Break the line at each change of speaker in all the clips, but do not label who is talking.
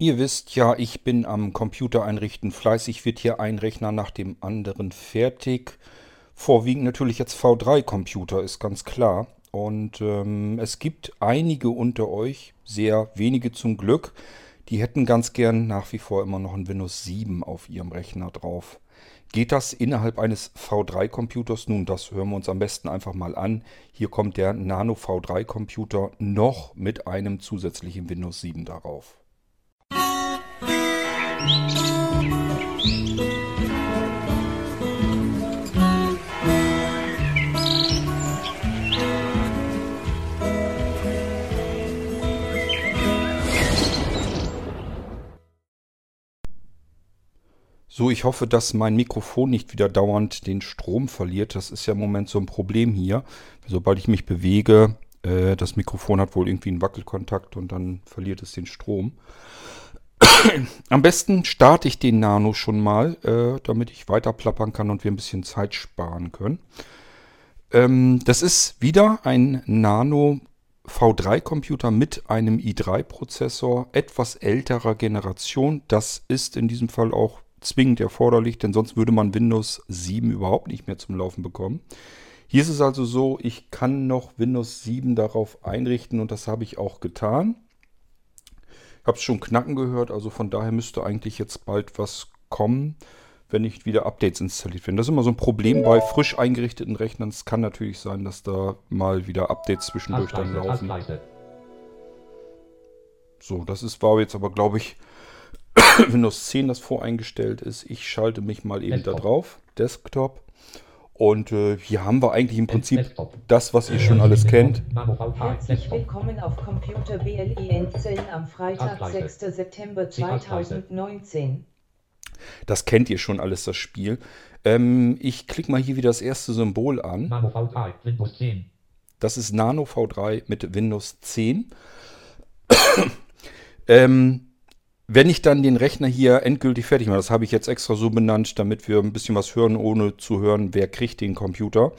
Ihr wisst ja, ich bin am Computer einrichten fleißig, wird hier ein Rechner nach dem anderen fertig. Vorwiegend natürlich jetzt V3-Computer, ist ganz klar. Und ähm, es gibt einige unter euch, sehr wenige zum Glück, die hätten ganz gern nach wie vor immer noch ein Windows 7 auf ihrem Rechner drauf. Geht das innerhalb eines V3-Computers? Nun, das hören wir uns am besten einfach mal an. Hier kommt der Nano V3-Computer noch mit einem zusätzlichen Windows 7 darauf. So, ich hoffe, dass mein Mikrofon nicht wieder dauernd den Strom verliert. Das ist ja im Moment so ein Problem hier. Sobald ich mich bewege, äh, das Mikrofon hat wohl irgendwie einen Wackelkontakt und dann verliert es den Strom. Am besten starte ich den Nano schon mal, äh, damit ich weiter plappern kann und wir ein bisschen Zeit sparen können. Ähm, das ist wieder ein Nano V3-Computer mit einem i3-Prozessor etwas älterer Generation. Das ist in diesem Fall auch zwingend erforderlich, denn sonst würde man Windows 7 überhaupt nicht mehr zum Laufen bekommen. Hier ist es also so, ich kann noch Windows 7 darauf einrichten und das habe ich auch getan. Ich habe es schon knacken gehört, also von daher müsste eigentlich jetzt bald was kommen, wenn nicht wieder Updates installiert werden. Das ist immer so ein Problem bei frisch eingerichteten Rechnern. Es kann natürlich sein, dass da mal wieder Updates zwischendurch dann laufen. So, das ist, war jetzt aber, glaube ich, Windows 10, das voreingestellt ist. Ich schalte mich mal eben Desktop. da drauf. Desktop. Und äh, hier haben wir eigentlich im Prinzip das, was ihr schon alles kennt.
Herzlich willkommen auf Computer BLE Zellen am Freitag, 6. September 2019.
Das kennt ihr schon alles, das Spiel. Ähm, ich klicke mal hier wieder das erste Symbol an. Nano V3, Windows 10. Das ist Nano V3 mit Windows 10. ähm, wenn ich dann den Rechner hier endgültig fertig mache, das habe ich jetzt extra so benannt, damit wir ein bisschen was hören, ohne zu hören, wer kriegt den Computer,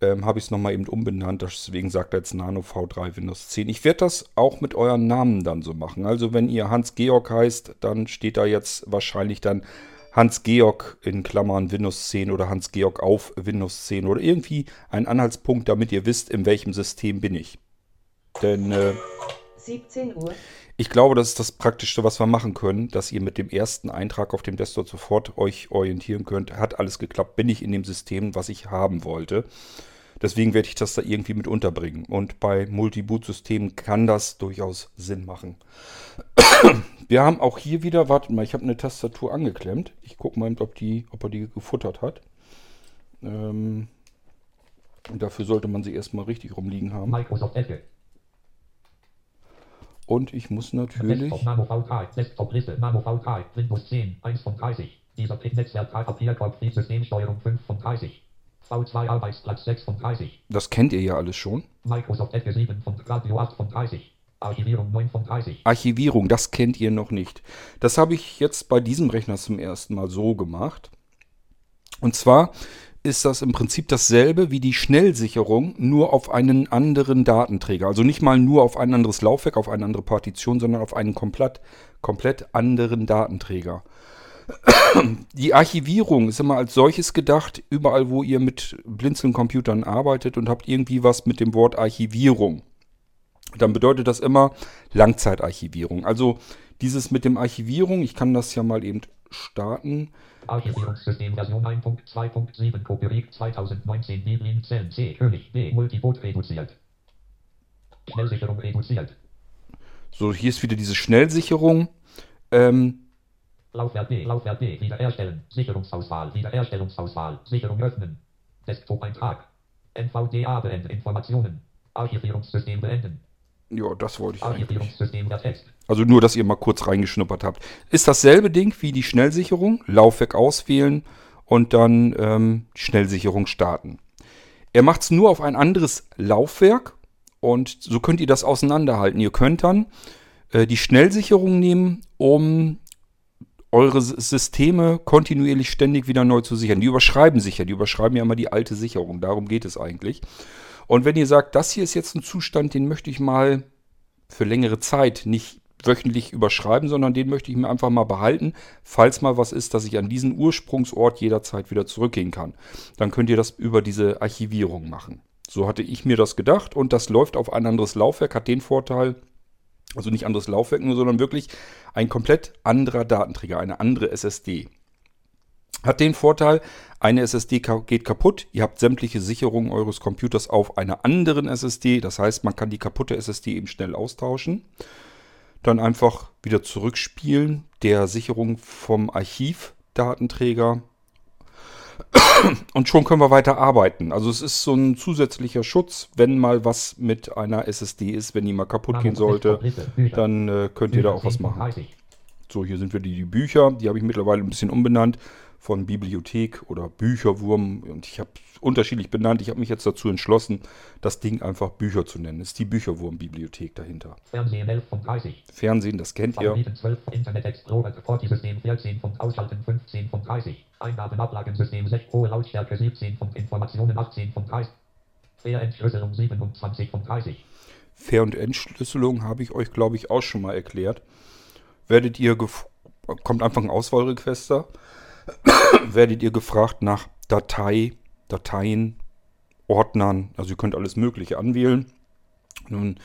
ähm, habe ich es nochmal eben umbenannt. Deswegen sagt er jetzt Nano V3 Windows 10. Ich werde das auch mit euren Namen dann so machen. Also wenn ihr Hans-Georg heißt, dann steht da jetzt wahrscheinlich dann Hans-Georg in Klammern Windows 10 oder Hans-Georg auf Windows 10 oder irgendwie ein Anhaltspunkt, damit ihr wisst, in welchem System bin ich. Denn... Äh, 17 Uhr. Ich glaube, das ist das Praktischste, was wir machen können, dass ihr mit dem ersten Eintrag auf dem Desktop sofort euch orientieren könnt. Hat alles geklappt? Bin ich in dem System, was ich haben wollte? Deswegen werde ich das da irgendwie mit unterbringen. Und bei Multi-Boot-Systemen kann das durchaus Sinn machen. Wir haben auch hier wieder, wartet mal, ich habe eine Tastatur angeklemmt. Ich gucke mal, ob, die, ob er die gefuttert hat. Ähm, dafür sollte man sie erstmal richtig rumliegen haben. Microsoft Edge. Und ich muss natürlich. Desktop Nano V3, Desktop Liste, Nano V3, Windows 10, 1 von 30. Dieser Netzwerk Papierkorb, Systemsteuerung 5 von 30. V2 Arbeitsplatz 6 von 30. Das kennt ihr ja alles schon. Microsoft Edge 7 von Radio 8 von 30. Archivierung 9 von 30. Archivierung, das kennt ihr noch nicht. Das habe ich jetzt bei diesem Rechner zum ersten Mal so gemacht. Und zwar ist das im Prinzip dasselbe wie die Schnellsicherung, nur auf einen anderen Datenträger. Also nicht mal nur auf ein anderes Laufwerk, auf eine andere Partition, sondern auf einen komplett, komplett anderen Datenträger. Die Archivierung ist immer als solches gedacht, überall wo ihr mit Blinzeln-Computern arbeitet und habt irgendwie was mit dem Wort Archivierung. Dann bedeutet das immer Langzeitarchivierung. Also dieses mit dem Archivierung, ich kann das ja mal eben starten. Archivierungssystem Version 1.2.7 Copyright 2019 Debian Zellen C König B Multiboot reduziert. Schnellsicherung reduziert. So, hier ist wieder diese Schnellsicherung. Ähm, Laufwerk B, Laufwerk B, wiederherstellen. Sicherungsauswahl, Wiederherstellungsauswahl, Sicherung öffnen. Desktop-Eintrag. NVDA beenden Informationen. Archivierungssystem beenden. Ja, das wollte ich eigentlich. Also nur, dass ihr mal kurz reingeschnuppert habt. Ist dasselbe Ding wie die Schnellsicherung. Laufwerk auswählen und dann ähm, Schnellsicherung starten. Er macht es nur auf ein anderes Laufwerk und so könnt ihr das auseinanderhalten. Ihr könnt dann äh, die Schnellsicherung nehmen, um eure Systeme kontinuierlich ständig wieder neu zu sichern. Die überschreiben sich ja, die überschreiben ja immer die alte Sicherung. Darum geht es eigentlich. Und wenn ihr sagt, das hier ist jetzt ein Zustand, den möchte ich mal für längere Zeit nicht wöchentlich überschreiben, sondern den möchte ich mir einfach mal behalten, falls mal was ist, dass ich an diesen Ursprungsort jederzeit wieder zurückgehen kann. Dann könnt ihr das über diese Archivierung machen. So hatte ich mir das gedacht und das läuft auf ein anderes Laufwerk, hat den Vorteil, also nicht anderes Laufwerk nur, sondern wirklich ein komplett anderer Datenträger, eine andere SSD. Hat den Vorteil, eine SSD geht kaputt, ihr habt sämtliche Sicherungen eures Computers auf einer anderen SSD, das heißt, man kann die kaputte SSD eben schnell austauschen. Dann einfach wieder zurückspielen, der Sicherung vom Archivdatenträger. Und schon können wir weiter arbeiten. Also es ist so ein zusätzlicher Schutz, wenn mal was mit einer SSD ist, wenn die mal kaputt gehen sollte, dann äh, könnt ihr da auch was machen. So, hier sind wir die, die Bücher, die habe ich mittlerweile ein bisschen umbenannt von Bibliothek oder Bücherwurm und ich habe unterschiedlich benannt. Ich habe mich jetzt dazu entschlossen, das Ding einfach Bücher zu nennen. Das ist die Bücherwurm-Bibliothek dahinter. Fernsehen 11 von 30. Fernsehen, das kennt ihr. 12, Internet Explorer, System 14 von Ausschalten 15 von 30. Eingaben Ablagensystem 6 hohe Lautstärke 17 von Informationen 18 von 30. Fernentschlüsselung 27 von 30. Fair- und Entschlüsselung habe ich euch, glaube ich, auch schon mal erklärt. Werdet ihr, kommt einfach ein Auswahlrequester werdet ihr gefragt nach Datei, Dateien, Ordnern. Also ihr könnt alles Mögliche anwählen. Nun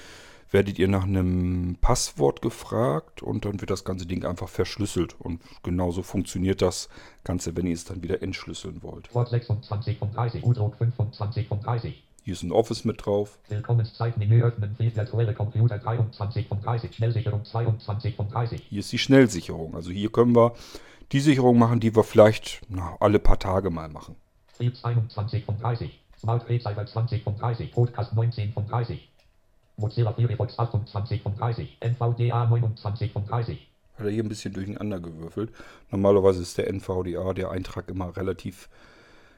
werdet ihr nach einem Passwort gefragt und dann wird das ganze Ding einfach verschlüsselt. Und genauso funktioniert das Ganze, wenn ihr es dann wieder entschlüsseln wollt. Wort 26 von 30, U-Druck 25 von 30. Hier ist ein Office mit drauf. Willkommenszeitmenü öffnen, virtuelle Computer 23 von 30, Schnellsicherung 22 von 30. Hier ist die Schnellsicherung. Also hier können wir die Sicherung machen, die wir vielleicht na, alle paar Tage mal machen. 21 von 30. Smart Recycle 20 von 30. Podcast 19 von 30. Mozilla Firefox 28 von 30. NVDA 29 von 30. Hat er hier ein bisschen durcheinander gewürfelt. Normalerweise ist der NVDA, der Eintrag immer relativ,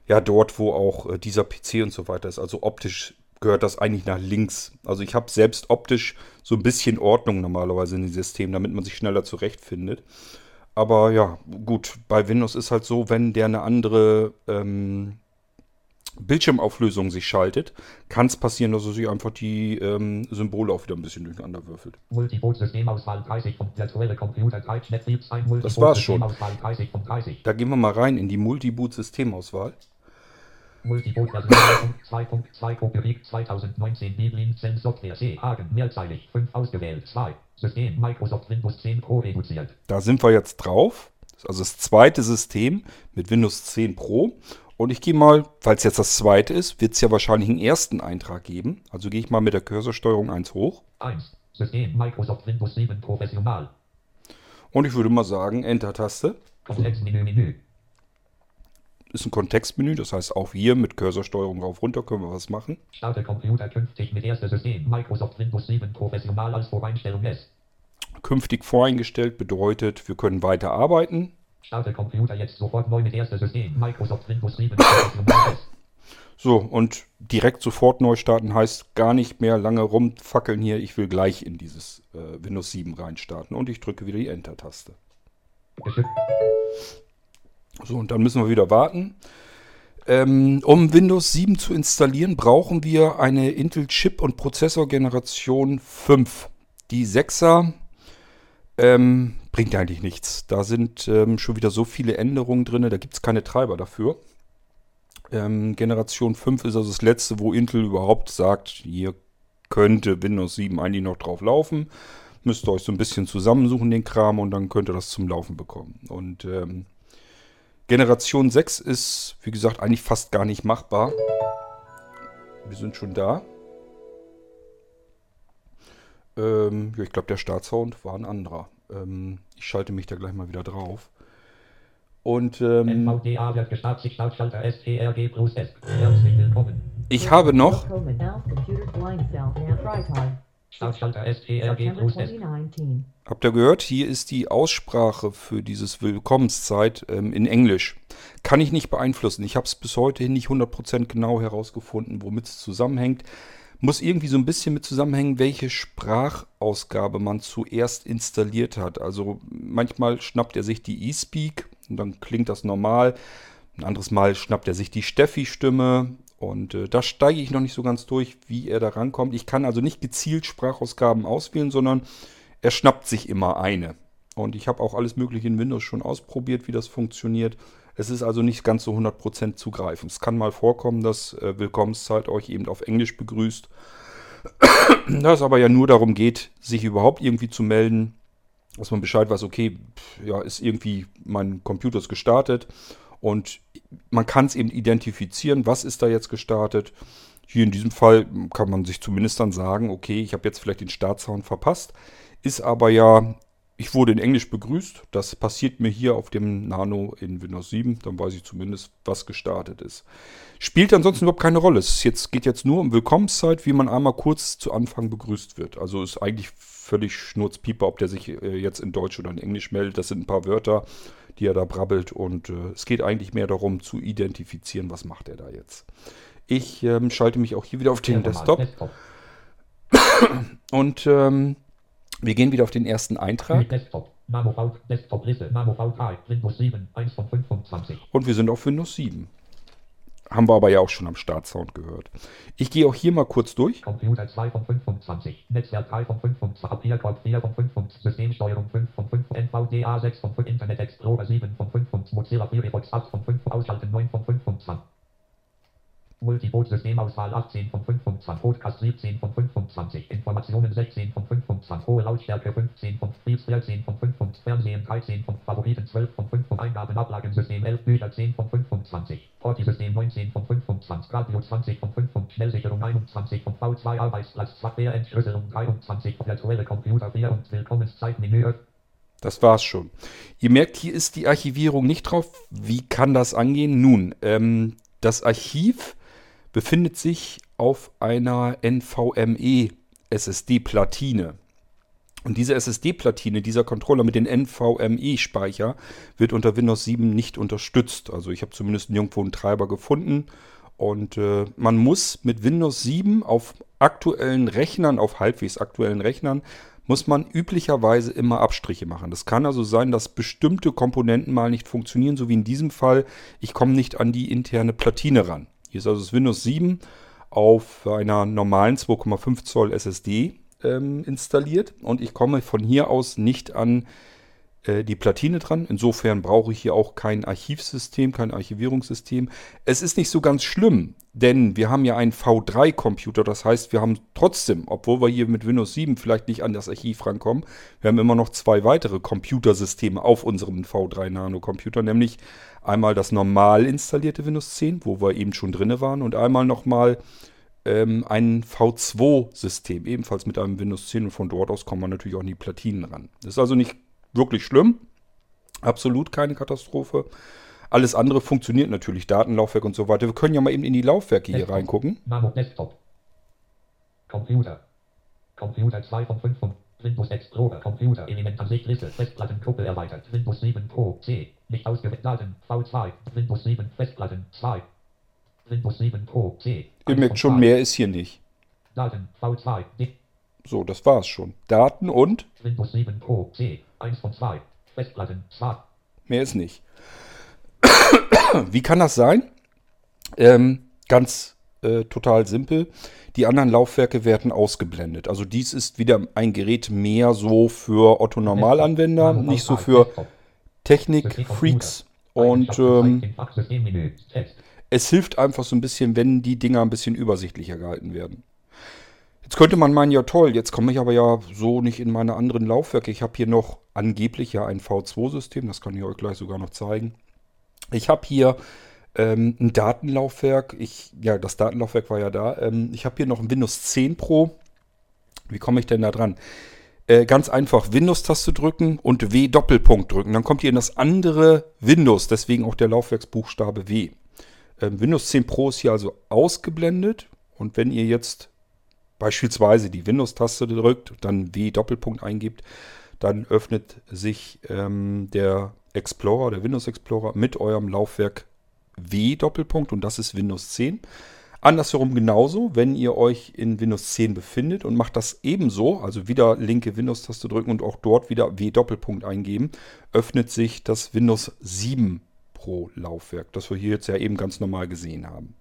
ja, dort, wo auch äh, dieser PC und so weiter ist. Also optisch gehört das eigentlich nach links. Also ich habe selbst optisch so ein bisschen Ordnung normalerweise in dem System, damit man sich schneller zurechtfindet. Aber ja, gut, bei Windows ist halt so, wenn der eine andere ähm, Bildschirmauflösung sich schaltet, kann es passieren, dass er sich einfach die ähm, Symbole auch wieder ein bisschen durcheinander würfelt. Multiboot-Systemauswahl 30 von virtuelle Computer Das war's schon. Da gehen wir mal rein in die Multiboot-Systemauswahl. Multiboot-Version 2.2 Copyright 2019 Biblin Software C Hagen mehrzeilig 5 ausgewählt 2 System Microsoft Windows 10 Pro reduziert. Da sind wir jetzt drauf. Also das zweite System mit Windows 10 Pro. Und ich gehe mal, falls jetzt das zweite ist, wird es ja wahrscheinlich einen ersten Eintrag geben. Also gehe ich mal mit der Cursorsteuerung 1 hoch. 1. System Microsoft Windows 7 Professional. Und ich würde mal sagen, Enter-Taste. Kontextmenü, Menü. Ist ein Kontextmenü, das heißt auch hier mit Cursorsteuerung rauf runter können wir was machen. Starte Computer künftig mit erstes System Microsoft Windows 7 Professional als Voreinstellung S. Künftig voreingestellt bedeutet, wir können weiter arbeiten. Starte Computer jetzt sofort neu mit erstes System Microsoft Windows 7 Professional S. So, und direkt sofort neu starten heißt gar nicht mehr lange rumfackeln hier. Ich will gleich in dieses äh, Windows 7 reinstarten. Und ich drücke wieder die Enter-Taste. So, und dann müssen wir wieder warten. Ähm, um Windows 7 zu installieren, brauchen wir eine Intel Chip und Prozessor Generation 5. Die 6er ähm, bringt eigentlich nichts. Da sind ähm, schon wieder so viele Änderungen drin, da gibt es keine Treiber dafür. Ähm, Generation 5 ist also das letzte, wo Intel überhaupt sagt, hier könnte Windows 7 eigentlich noch drauf laufen. Müsst ihr euch so ein bisschen zusammensuchen, den Kram, und dann könnt ihr das zum Laufen bekommen. Und ähm, Generation 6 ist, wie gesagt, eigentlich fast gar nicht machbar. Wir sind schon da. Ähm, ja, ich glaube, der Startsound war ein anderer. Ähm, ich schalte mich da gleich mal wieder drauf. Und ähm, ich habe noch Habt ihr gehört? Hier ist die Aussprache für dieses Willkommenszeit ähm, in Englisch. Kann ich nicht beeinflussen. Ich habe es bis heute nicht 100% genau herausgefunden, womit es zusammenhängt. Muss irgendwie so ein bisschen mit zusammenhängen, welche Sprachausgabe man zuerst installiert hat. Also manchmal schnappt er sich die eSpeak und dann klingt das normal. Ein anderes Mal schnappt er sich die Steffi-Stimme und äh, da steige ich noch nicht so ganz durch, wie er da rankommt. Ich kann also nicht gezielt Sprachausgaben auswählen, sondern er schnappt sich immer eine. Und ich habe auch alles Mögliche in Windows schon ausprobiert, wie das funktioniert. Es ist also nicht ganz so 100% zugreifen. Es kann mal vorkommen, dass äh, Willkommenszeit euch eben auf Englisch begrüßt. da es aber ja nur darum geht, sich überhaupt irgendwie zu melden, dass man Bescheid weiß, okay, ja, ist irgendwie mein Computer ist gestartet und man kann es eben identifizieren, was ist da jetzt gestartet. Hier in diesem Fall kann man sich zumindest dann sagen, okay, ich habe jetzt vielleicht den Startsound verpasst, ist aber ja ich wurde in Englisch begrüßt. Das passiert mir hier auf dem Nano in Windows 7. Dann weiß ich zumindest, was gestartet ist. Spielt ansonsten überhaupt keine Rolle. Es jetzt, geht jetzt nur um Willkommenszeit, wie man einmal kurz zu Anfang begrüßt wird. Also ist eigentlich völlig schnurzpieper, ob der sich äh, jetzt in Deutsch oder in Englisch meldet. Das sind ein paar Wörter, die er da brabbelt. Und äh, es geht eigentlich mehr darum zu identifizieren, was macht er da jetzt. Ich ähm, schalte mich auch hier wieder auf den Desktop. Und ähm, wir gehen wieder auf den ersten Eintrag. Und wir sind auf Windows 7. Haben wir aber ja auch schon am Startsound gehört. Ich gehe auch hier mal kurz durch. Computer 2 von 25, Netzwerk 3 von 25, Papierkorb 4 von 25, Systemsteuerung 5 von 5, NVDA 6 von 5, Internet Explorer 7 von 5, Mozilla Firefox 8 von 5, Ausschalten 9 von 25. Multiboot-Systemauswahl 18 von 25, Podcast 17 von 25, Informationen 16 von 25, hohe Lautstärke 15 von 14 von 25, Fernsehen 13 von Favoriten 12 von 5 Eingaben Ablagensystem 11 Bücher 10 von 25, Porti-System 19 von 25, Radio 20 von 5 Schnellsicherung 21 von V2 Arbeitsplatz Softwareentschlüsselung 23 virtuelle Computer 4 und Willkommenszeitmenü das war's schon. Ihr merkt, hier ist die Archivierung nicht drauf. Wie kann das angehen? Nun, ähm, das Archiv befindet sich auf einer NVMe SSD-Platine. Und diese SSD-Platine, dieser Controller mit dem NVMe-Speicher, wird unter Windows 7 nicht unterstützt. Also ich habe zumindest nirgendwo einen Treiber gefunden. Und äh, man muss mit Windows 7 auf aktuellen Rechnern, auf halbwegs aktuellen Rechnern, muss man üblicherweise immer Abstriche machen. Das kann also sein, dass bestimmte Komponenten mal nicht funktionieren, so wie in diesem Fall. Ich komme nicht an die interne Platine ran. Hier ist also das Windows 7 auf einer normalen 2,5 Zoll SSD ähm, installiert und ich komme von hier aus nicht an äh, die Platine dran. Insofern brauche ich hier auch kein Archivsystem, kein Archivierungssystem. Es ist nicht so ganz schlimm, denn wir haben ja einen V3-Computer. Das heißt, wir haben trotzdem, obwohl wir hier mit Windows 7 vielleicht nicht an das Archiv rankommen, wir haben immer noch zwei weitere Computersysteme auf unserem V3 Nano-Computer, nämlich Einmal das normal installierte Windows 10, wo wir eben schon drin waren, und einmal nochmal ähm, ein V2-System, ebenfalls mit einem Windows 10. Und von dort aus kommt man natürlich auch an die Platinen ran. Das ist also nicht wirklich schlimm. Absolut keine Katastrophe. Alles andere funktioniert natürlich, Datenlaufwerk und so weiter. Wir können ja mal eben in die Laufwerke Desktop. hier reingucken. Namo Desktop. Computer. Computer 2 von 5 von Windows Explorer Computer Element Ansicht Liste Festplattengruppe erweitert Windows 7 Pro C nicht ausgewählt Daten V2 Windows 7 Festplatten 2 Windows 7 Pro C Ihr merkt schon, mehr ist hier nicht. Daten V2 D so, das war's schon. Daten und Windows 7 Pro C 1 von 2 Festplatten 2 Mehr ist nicht. Wie kann das sein? Ähm, ganz äh, total simpel. Die anderen Laufwerke werden ausgeblendet. Also dies ist wieder ein Gerät mehr so für Otto Normalanwender, nicht so für Technik-Freaks. Und ähm, es hilft einfach so ein bisschen, wenn die Dinger ein bisschen übersichtlicher gehalten werden. Jetzt könnte man meinen, ja toll, jetzt komme ich aber ja so nicht in meine anderen Laufwerke. Ich habe hier noch angeblich ja ein V2-System, das kann ich euch gleich sogar noch zeigen. Ich habe hier ähm, ein Datenlaufwerk. Ich, ja, das Datenlaufwerk war ja da. Ähm, ich habe hier noch ein Windows 10 Pro. Wie komme ich denn da dran? Äh, ganz einfach Windows-Taste drücken und W Doppelpunkt drücken. Dann kommt ihr in das andere Windows, deswegen auch der Laufwerksbuchstabe W. Ähm, Windows 10 Pro ist hier also ausgeblendet. Und wenn ihr jetzt beispielsweise die Windows-Taste drückt, dann W Doppelpunkt eingibt, dann öffnet sich ähm, der Explorer, der Windows Explorer mit eurem Laufwerk W Doppelpunkt und das ist Windows 10. Andersherum genauso, wenn ihr euch in Windows 10 befindet und macht das ebenso, also wieder linke Windows-Taste drücken und auch dort wieder W Doppelpunkt eingeben, öffnet sich das Windows 7 Pro Laufwerk, das wir hier jetzt ja eben ganz normal gesehen haben.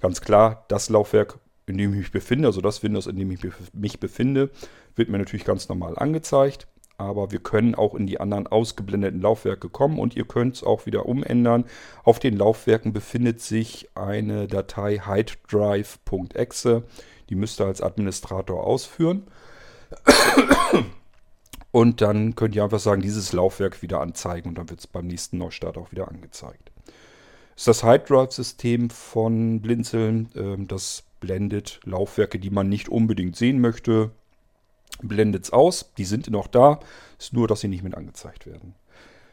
Ganz klar, das Laufwerk in dem ich mich befinde, also das Windows, in dem ich mich befinde, wird mir natürlich ganz normal angezeigt. Aber wir können auch in die anderen ausgeblendeten Laufwerke kommen und ihr könnt es auch wieder umändern. Auf den Laufwerken befindet sich eine Datei hidedrive.exe. Die müsst ihr als Administrator ausführen. Und dann könnt ihr einfach sagen, dieses Laufwerk wieder anzeigen und dann wird es beim nächsten Neustart auch wieder angezeigt. Das ist das Hide Drive System von Blinzeln. Ähm, das blendet Laufwerke, die man nicht unbedingt sehen möchte, blendet es aus. Die sind noch da, ist nur, dass sie nicht mit angezeigt werden.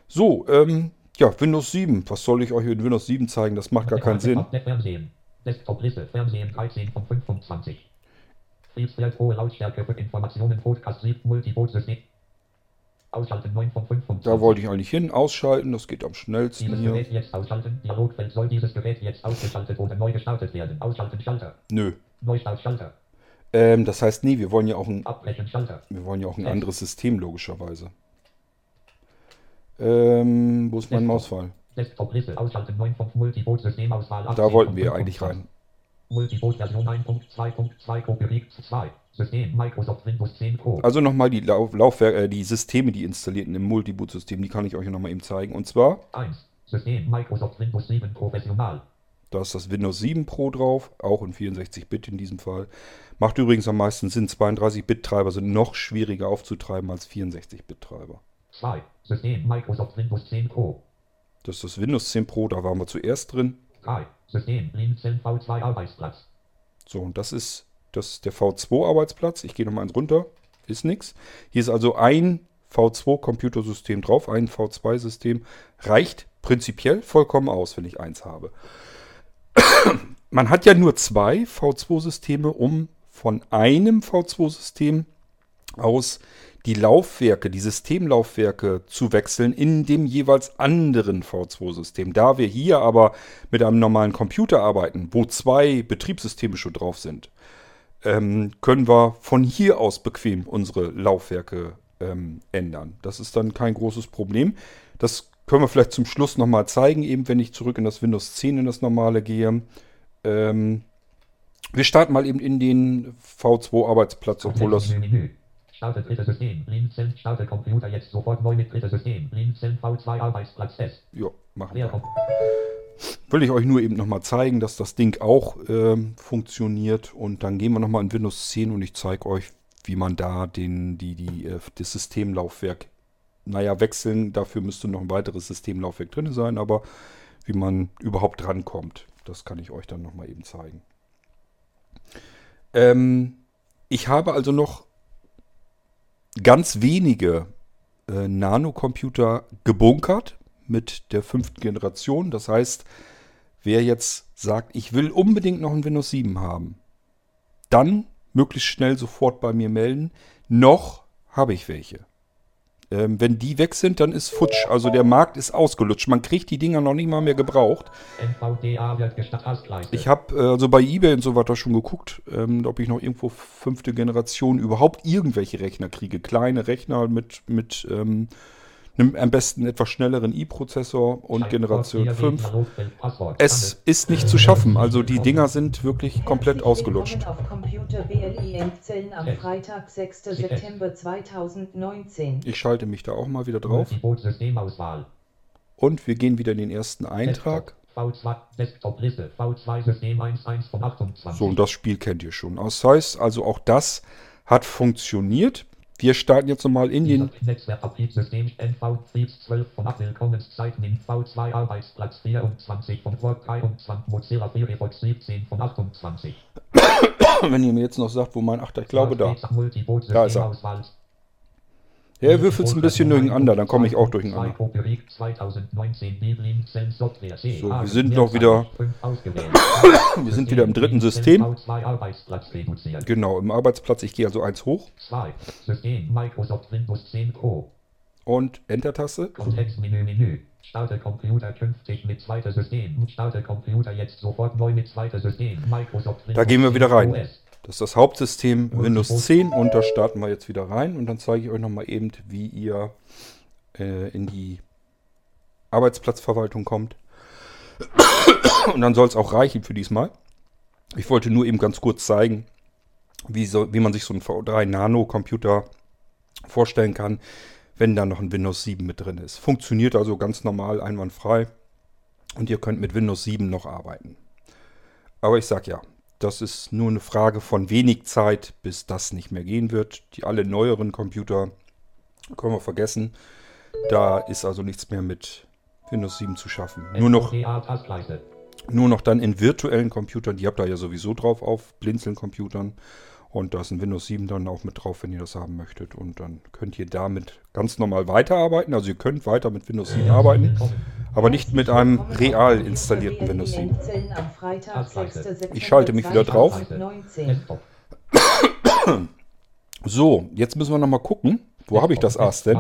So, ähm, ja, Windows 7. Was soll ich euch in Windows 7 zeigen? Das macht gar keinen Sinn. Desktop-Liste, Fernsehen 13 von 25. Friedfeld, hohe Lautstärke für Informationen, Podcast, Multiboot-System. Ausschalten 9 von 5 Da wollte ich eigentlich hin. Ausschalten, das geht am schnellsten
dieses hier. Gerät jetzt ausschalten. Dialogfeld soll dieses Gerät jetzt ausgeschaltet oder neu gestartet werden. Ausschalten Schalter.
Nö.
Neustart Schalter.
Ähm, das heißt, nee, wir wollen ja auch ein. Wir wollen ja auch ein Test. anderes System, logischerweise. Ähm, wo ist mein Mausfall?
Desktop-Liste, ausschalten 9 von Multiboot-Systemauswahl.
Da wollten wir eigentlich rein.
Multiboot Version 1.2.2 Copyright 2. System Microsoft Windows 10 Pro.
Also nochmal die Lauf Laufwerke, äh, die Systeme, die installierten im Multiboot-System, die kann ich euch nochmal eben zeigen. Und zwar
1. System Microsoft Windows 7 Professional.
Da ist das Windows 7 Pro drauf, auch in 64-Bit in diesem Fall. Macht übrigens am meisten Sinn. 32-Bit-Treiber sind noch schwieriger aufzutreiben als 64-Bit-Treiber.
2. System Microsoft Windows 10 Pro.
Das ist das Windows 10 Pro, da waren wir zuerst drin.
3. System Blinzeln V2 Arbeitsplatz.
So, und das ist, das ist der V2 Arbeitsplatz. Ich gehe nochmal eins runter. Ist nichts. Hier ist also ein V2-Computersystem drauf, ein V2-System. Reicht prinzipiell vollkommen aus, wenn ich eins habe. Man hat ja nur zwei V2-Systeme, um von einem V2-System aus die Laufwerke, die Systemlaufwerke zu wechseln in dem jeweils anderen V2-System. Da wir hier aber mit einem normalen Computer arbeiten, wo zwei Betriebssysteme schon drauf sind, ähm, können wir von hier aus bequem unsere Laufwerke ähm, ändern. Das ist dann kein großes Problem. Das können wir vielleicht zum Schluss nochmal zeigen, eben wenn ich zurück in das Windows 10 in das normale gehe. Ähm, wir starten mal eben in den V2-Arbeitsplatz, obwohl das...
Starte drittes System. Blinzeln. Starte Computer jetzt sofort neu mit drittes System. Blinzeln V2 Arbeitsplatz S.
Ja, machen wir. Will ich euch nur eben nochmal zeigen, dass das Ding auch ähm, funktioniert. Und dann gehen wir nochmal in Windows 10 und ich zeige euch, wie man da den, die, die, äh, das Systemlaufwerk, naja, wechseln. Dafür müsste noch ein weiteres Systemlaufwerk drin sein, aber wie man überhaupt drankommt, das kann ich euch dann nochmal eben zeigen. Ähm, ich habe also noch ganz wenige äh, Nanocomputer gebunkert mit der fünften Generation. Das heißt, wer jetzt sagt, ich will unbedingt noch ein Windows 7 haben, dann möglichst schnell sofort bei mir melden. Noch habe ich welche. Ähm, wenn die weg sind, dann ist futsch. Also der Markt ist ausgelutscht. Man kriegt die Dinger noch nicht mal mehr gebraucht. Ich habe äh, also bei eBay und so weiter schon geguckt, ähm, ob ich noch irgendwo fünfte Generation überhaupt irgendwelche Rechner kriege. Kleine Rechner mit, mit ähm, Nimm am besten einen etwas schnelleren i-Prozessor und Generation 5. Es ist nicht zu schaffen, also die Dinger sind wirklich komplett ausgelutscht. Auf Computer BLI am Freitag, 6. September 2019. Ich schalte mich da auch mal wieder drauf. Und wir gehen wieder in den ersten Eintrag. So, und das Spiel kennt ihr schon. Das heißt also, auch das hat funktioniert. Wir starten jetzt nochmal in den. Netzwerkabtriebssystem NV 12 von Willkommenszeiten in V2 Arbeitsplatz 24 von Word 23 Mozilla Firefox 17 von 28. Wenn ihr mir jetzt noch sagt, wo mein. Ach, ich glaube da. Da ist er. Ja, er würfelt es ein bisschen durcheinander, dann komme ich auch durcheinander. So, wir sind noch wieder. wir sind wieder im dritten System. Genau, im Arbeitsplatz. Ich gehe also eins hoch. Und Enter-Taste. Kontextmenü, Menü. Starte Computer künftig mit zweites System. Starte Computer jetzt sofort neu mit zweites System. Microsoft da gehen wir wieder rein. Das ist das Hauptsystem Windows 10 und da starten wir jetzt wieder rein und dann zeige ich euch nochmal eben, wie ihr äh, in die Arbeitsplatzverwaltung kommt. Und dann soll es auch reichen für diesmal. Ich wollte nur eben ganz kurz zeigen, wie, so, wie man sich so einen V3 Nano Computer vorstellen kann, wenn da noch ein Windows 7 mit drin ist. Funktioniert also ganz normal, einwandfrei. Und ihr könnt mit Windows 7 noch arbeiten. Aber ich sag ja, das ist nur eine Frage von wenig Zeit, bis das nicht mehr gehen wird. Die alle neueren Computer können wir vergessen. Da ist also nichts mehr mit Windows 7 zu schaffen. Nur noch, nur noch dann in virtuellen Computern, die habt ihr ja sowieso drauf auf Blinzeln-Computern. Und da ist ein Windows 7 dann auch mit drauf, wenn ihr das haben möchtet. Und dann könnt ihr damit ganz normal weiterarbeiten. Also ihr könnt weiter mit Windows 7 arbeiten, aber nicht mit einem real installierten Windows 7. Ich schalte mich wieder drauf. So, jetzt müssen wir nochmal gucken. Wo habe ich das Ass denn?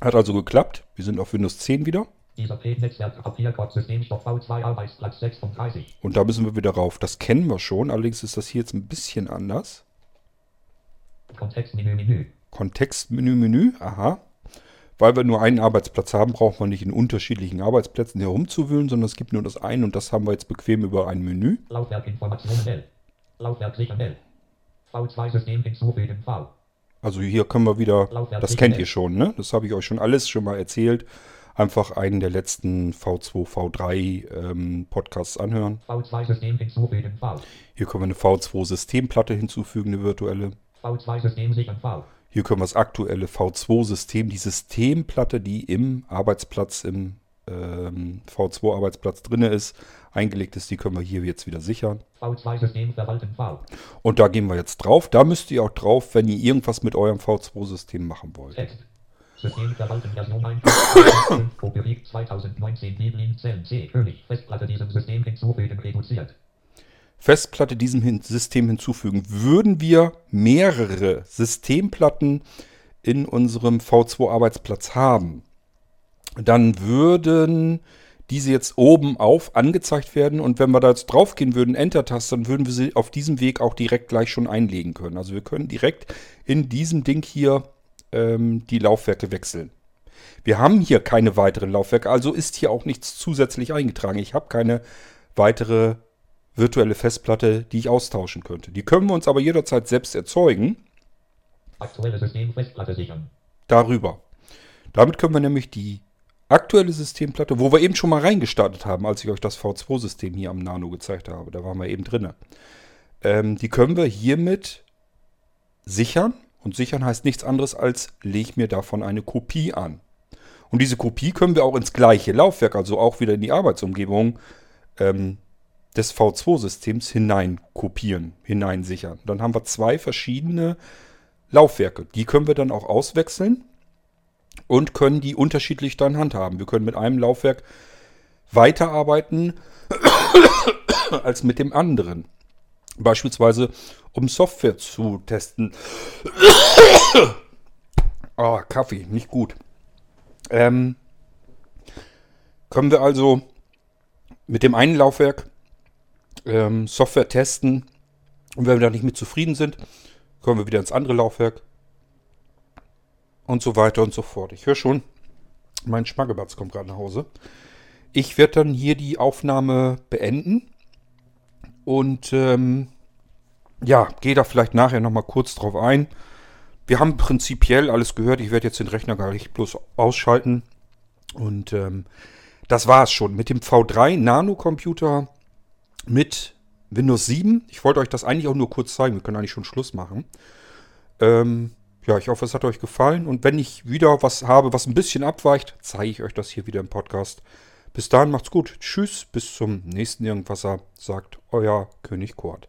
Hat also geklappt. Wir sind auf Windows 10 wieder. Und da müssen wir wieder rauf. Das kennen wir schon, allerdings ist das hier jetzt ein bisschen anders.
Kontextmenü, Menü.
Kontextmenü, Menü, aha. Weil wir nur einen Arbeitsplatz haben, braucht man nicht in unterschiedlichen Arbeitsplätzen herumzuwühlen, sondern es gibt nur das eine und das haben wir jetzt bequem über ein Menü.
Laufwerk Informationen L. Laufwerk sichern L. V2 System hinzufügen V.
Also hier können wir wieder, das kennt ihr schon, ne? Das habe ich euch schon alles schon mal erzählt einfach einen der letzten V2, V3 ähm, Podcasts anhören.
V2-System hinzufügen, V.
Hier können wir eine V2-Systemplatte hinzufügen, eine virtuelle.
V2-System sichern, V.
Hier können wir das aktuelle V2-System, die Systemplatte, die im Arbeitsplatz, im ähm, V2-Arbeitsplatz drin ist, eingelegt ist, die können wir hier jetzt wieder sichern.
V2-System verwalten, V.
Und da gehen wir jetzt drauf. Da müsst ihr auch drauf, wenn ihr irgendwas mit eurem V2-System machen wollt.
Text. System verwalten Version 1.5 Kopierig 2019 Biblin Zellen C König Festplatte diesem System hinzufügen reduziert.
Festplatte diesem System hinzufügen. Würden wir mehrere Systemplatten in unserem V2-Arbeitsplatz haben, dann würden diese jetzt oben auf angezeigt werden und wenn wir da jetzt draufgehen würden, Enter-Taste, dann würden wir sie auf diesem Weg auch direkt gleich schon einlegen können. Also wir können direkt in diesem Ding hier ähm, die Laufwerke wechseln. Wir haben hier keine weiteren Laufwerke, also ist hier auch nichts zusätzlich eingetragen. Ich habe keine weitere virtuelle Festplatte, die ich austauschen könnte. Die können wir uns aber jederzeit selbst erzeugen.
Aktuelle Systemfestplatte sichern.
Darüber. Damit können wir nämlich die aktuelle Systemplatte, wo wir eben schon mal reingestartet haben, als ich euch das V2-System hier am Nano gezeigt habe, da waren wir eben drin. Ähm, die können wir hiermit sichern und sichern heißt nichts anderes als, leg mir davon eine Kopie an. Und diese Kopie können wir auch ins gleiche Laufwerk, also auch wieder in die Arbeitsumgebung ähm, des V2-Systems hinein kopieren, hinein sichern. Dann haben wir zwei verschiedene Laufwerke. Die können wir dann auch auswechseln und können die unterschiedlich dann handhaben. Wir können mit einem Laufwerk weiterarbeiten als mit dem anderen. Beispielsweise, um Software zu testen. oh, Kaffee, nicht gut. Ähm, können wir also mit dem einen Laufwerk ähm, Software testen. Und wenn wir da nicht mit zufrieden sind, kommen wir wieder ins andere Laufwerk. Und so weiter und so fort. Ich höre schon, mein Schmackebatz kommt gerade nach Hause. Ich werde dann hier die Aufnahme beenden. Und ähm, ja, gehe da vielleicht nachher nochmal kurz drauf ein. Wir haben prinzipiell alles gehört. Ich werde jetzt den Rechner gar nicht bloß ausschalten. Und ähm, das war es schon mit dem V3 Nano-Computer mit Windows 7. Ich wollte euch das eigentlich auch nur kurz zeigen. Wir können eigentlich schon Schluss machen. Ähm, ja, ich hoffe, es hat euch gefallen. Und wenn ich wieder was habe, was ein bisschen abweicht, zeige ich euch das hier wieder im Podcast. Bis dahin macht's gut. Tschüss, bis zum nächsten Irgendwasser, sagt euer König Kurt.